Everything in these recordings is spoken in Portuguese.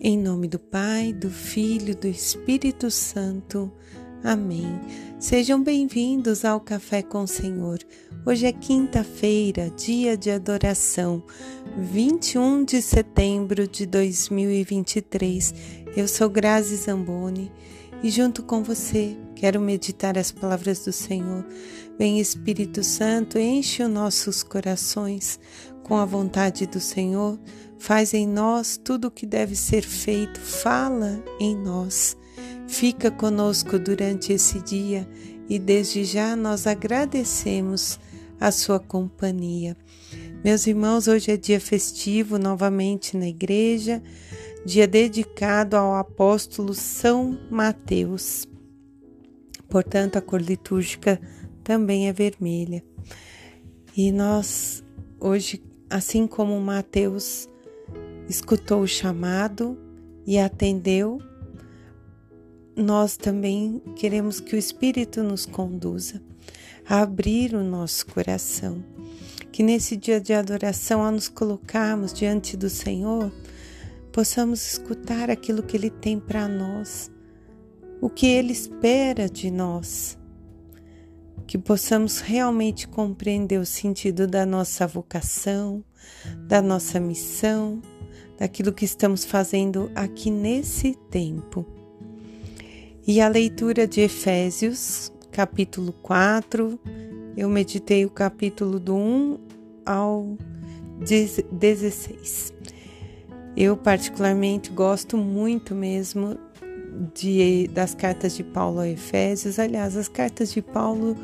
Em nome do Pai, do Filho, do Espírito Santo. Amém. Sejam bem-vindos ao Café com o Senhor. Hoje é quinta-feira, dia de adoração, 21 de setembro de 2023. Eu sou Grazi Zamboni e junto com você quero meditar as palavras do Senhor. Vem Espírito Santo, enche os nossos corações com a vontade do Senhor Faz em nós tudo o que deve ser feito, fala em nós. Fica conosco durante esse dia e desde já nós agradecemos a sua companhia. Meus irmãos, hoje é dia festivo novamente na igreja, dia dedicado ao apóstolo São Mateus. Portanto, a cor litúrgica também é vermelha. E nós, hoje, assim como Mateus, escutou o chamado e atendeu, nós também queremos que o Espírito nos conduza a abrir o nosso coração. Que nesse dia de adoração, ao nos colocarmos diante do Senhor, possamos escutar aquilo que Ele tem para nós, o que Ele espera de nós. Que possamos realmente compreender o sentido da nossa vocação, da nossa missão daquilo que estamos fazendo aqui nesse tempo. E a leitura de Efésios, capítulo 4, eu meditei o capítulo do 1 ao 16. Eu particularmente gosto muito mesmo de, das cartas de Paulo a Efésios. Aliás, as cartas de Paulo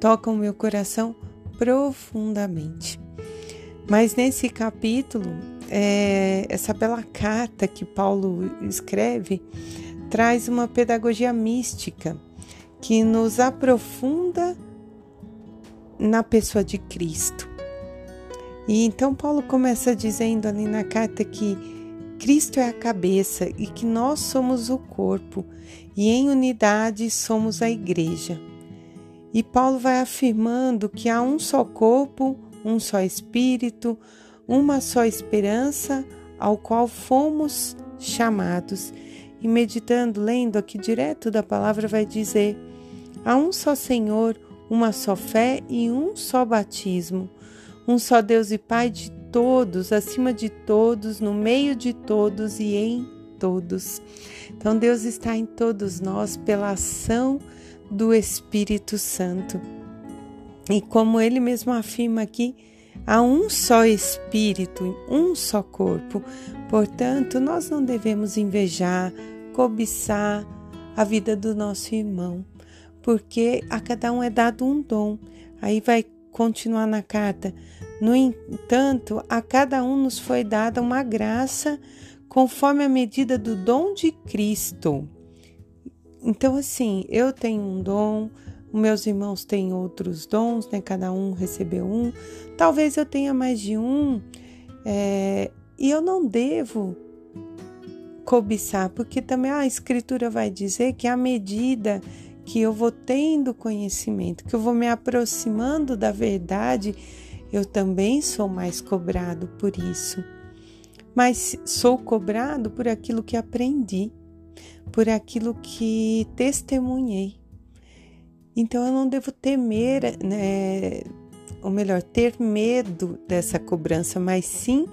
tocam meu coração profundamente. Mas nesse capítulo é, essa bela carta que Paulo escreve traz uma pedagogia mística que nos aprofunda na pessoa de Cristo. E então Paulo começa dizendo ali na carta que Cristo é a cabeça e que nós somos o corpo, e em unidade somos a igreja. E Paulo vai afirmando que há um só corpo, um só espírito, uma só esperança ao qual fomos chamados. E meditando, lendo aqui direto da palavra, vai dizer: há um só Senhor, uma só fé e um só batismo, um só Deus e Pai de todos, acima de todos, no meio de todos e em todos. Então, Deus está em todos nós pela ação do Espírito Santo. E como ele mesmo afirma aqui, Há um só espírito, um só corpo. Portanto, nós não devemos invejar, cobiçar a vida do nosso irmão, porque a cada um é dado um dom. Aí vai continuar na carta. No entanto, a cada um nos foi dada uma graça conforme a medida do dom de Cristo. Então, assim, eu tenho um dom, meus irmãos têm outros dons, né? Cada um recebeu um. Talvez eu tenha mais de um, é, e eu não devo cobiçar, porque também a Escritura vai dizer que à medida que eu vou tendo conhecimento, que eu vou me aproximando da verdade, eu também sou mais cobrado por isso. Mas sou cobrado por aquilo que aprendi, por aquilo que testemunhei. Então eu não devo temer, né, ou melhor, ter medo dessa cobrança, mas sim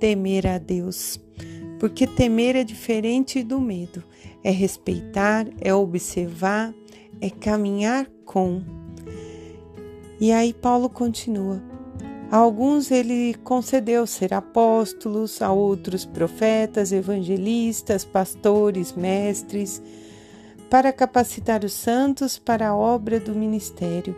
temer a Deus. Porque temer é diferente do medo. É respeitar, é observar, é caminhar com. E aí Paulo continua. A alguns ele concedeu ser apóstolos, a outros profetas, evangelistas, pastores, mestres, para capacitar os santos para a obra do ministério,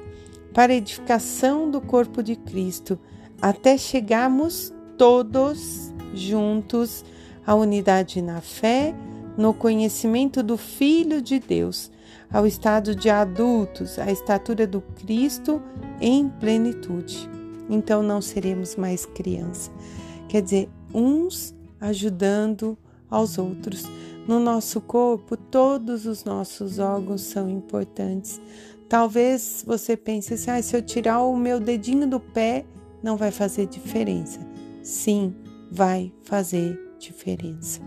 para a edificação do corpo de Cristo, até chegarmos todos juntos à unidade na fé, no conhecimento do Filho de Deus, ao estado de adultos, à estatura do Cristo em plenitude. Então não seremos mais criança. Quer dizer, uns ajudando aos outros. No nosso corpo, todos os nossos órgãos são importantes. Talvez você pense assim: ah, se eu tirar o meu dedinho do pé, não vai fazer diferença. Sim, vai fazer diferença.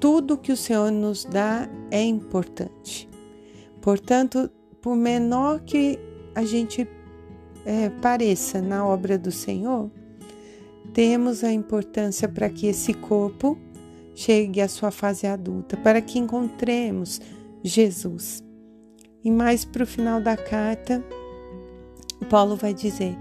tudo que o Senhor nos dá é importante. Portanto, por menor que a gente é, pareça na obra do Senhor, temos a importância para que esse corpo chegue à sua fase adulta, para que encontremos Jesus. E mais para o final da carta, Paulo vai dizer: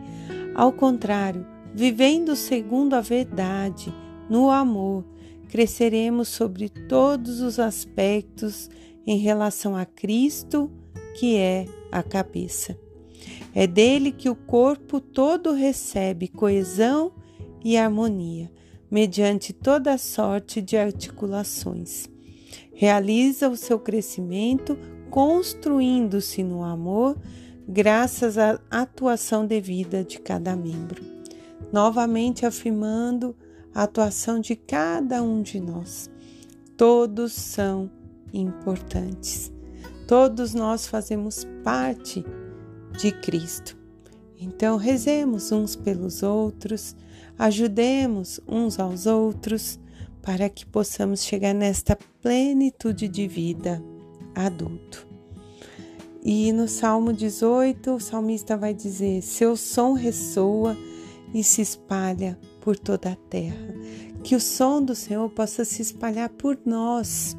ao contrário, vivendo segundo a verdade, no amor, cresceremos sobre todos os aspectos em relação a Cristo, que é a cabeça. É dele que o corpo todo recebe coesão e harmonia, mediante toda sorte de articulações. Realiza o seu crescimento construindo-se no amor, graças à atuação devida de cada membro. Novamente afirmando a atuação de cada um de nós. Todos são importantes. Todos nós fazemos parte de Cristo. Então, rezemos uns pelos outros, ajudemos uns aos outros, para que possamos chegar nesta plenitude de vida adulto. E no Salmo 18, o salmista vai dizer: Seu som ressoa e se espalha por toda a terra. Que o som do Senhor possa se espalhar por nós,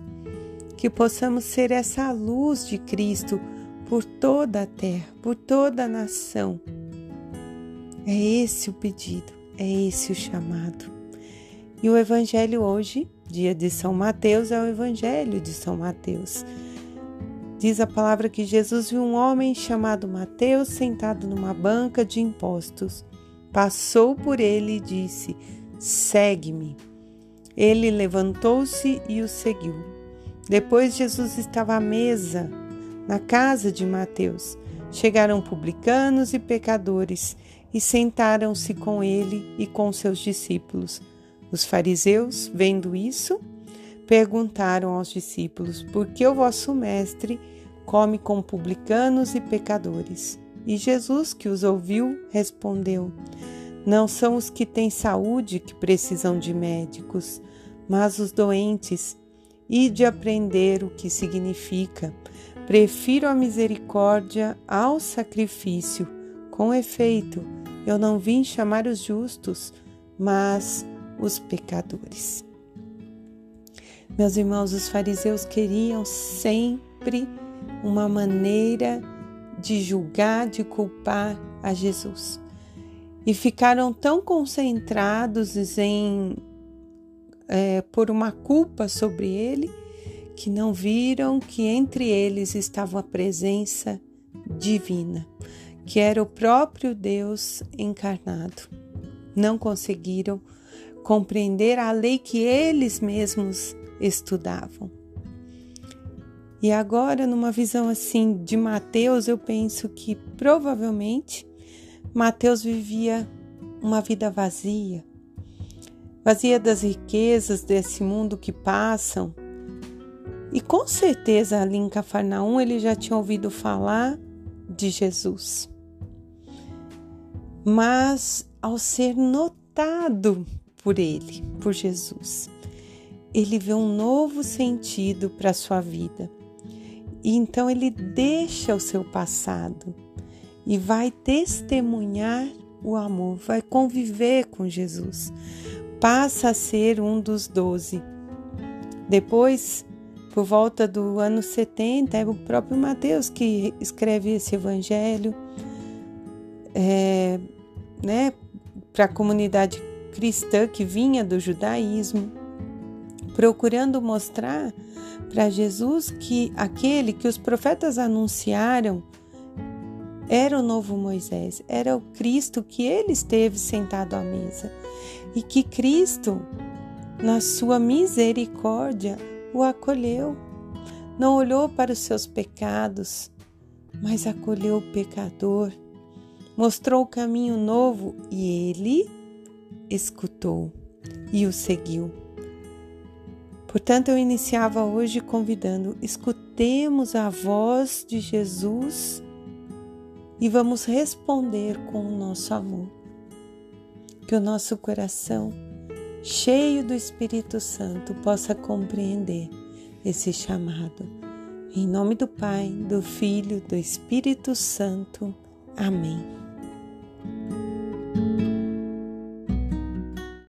que possamos ser essa luz de Cristo por toda a terra, por toda a nação. É esse o pedido, é esse o chamado. E o Evangelho hoje, dia de São Mateus, é o Evangelho de São Mateus. Diz a palavra que Jesus viu um homem chamado Mateus sentado numa banca de impostos. Passou por ele e disse: Segue-me. Ele levantou-se e o seguiu. Depois Jesus estava à mesa na casa de Mateus. Chegaram publicanos e pecadores e sentaram-se com ele e com seus discípulos. Os fariseus, vendo isso, perguntaram aos discípulos: Por que o vosso mestre come com publicanos e pecadores. E Jesus, que os ouviu, respondeu: Não são os que têm saúde que precisam de médicos, mas os doentes, e de aprender o que significa. Prefiro a misericórdia ao sacrifício. Com efeito, eu não vim chamar os justos, mas os pecadores. Meus irmãos, os fariseus queriam sempre uma maneira de julgar, de culpar a Jesus. E ficaram tão concentrados em é, por uma culpa sobre ele que não viram que entre eles estava a presença divina, que era o próprio Deus encarnado. Não conseguiram compreender a lei que eles mesmos estudavam. E agora, numa visão assim de Mateus, eu penso que provavelmente Mateus vivia uma vida vazia, vazia das riquezas desse mundo que passam. E com certeza ali em Cafarnaum ele já tinha ouvido falar de Jesus. Mas ao ser notado por ele, por Jesus, ele vê um novo sentido para a sua vida e então ele deixa o seu passado e vai testemunhar o amor, vai conviver com Jesus, passa a ser um dos doze. Depois, por volta do ano 70, é o próprio Mateus que escreve esse evangelho é, né, para a comunidade cristã que vinha do judaísmo, procurando mostrar para Jesus que aquele que os profetas anunciaram era o novo Moisés, era o Cristo que ele esteve sentado à mesa e que Cristo, na sua misericórdia, o acolheu. Não olhou para os seus pecados, mas acolheu o pecador, mostrou o caminho novo e ele escutou e o seguiu. Portanto, eu iniciava hoje convidando: escutemos a voz de Jesus e vamos responder com o nosso amor. Que o nosso coração cheio do Espírito Santo, possa compreender esse chamado. Em nome do Pai, do Filho, do Espírito Santo. Amém.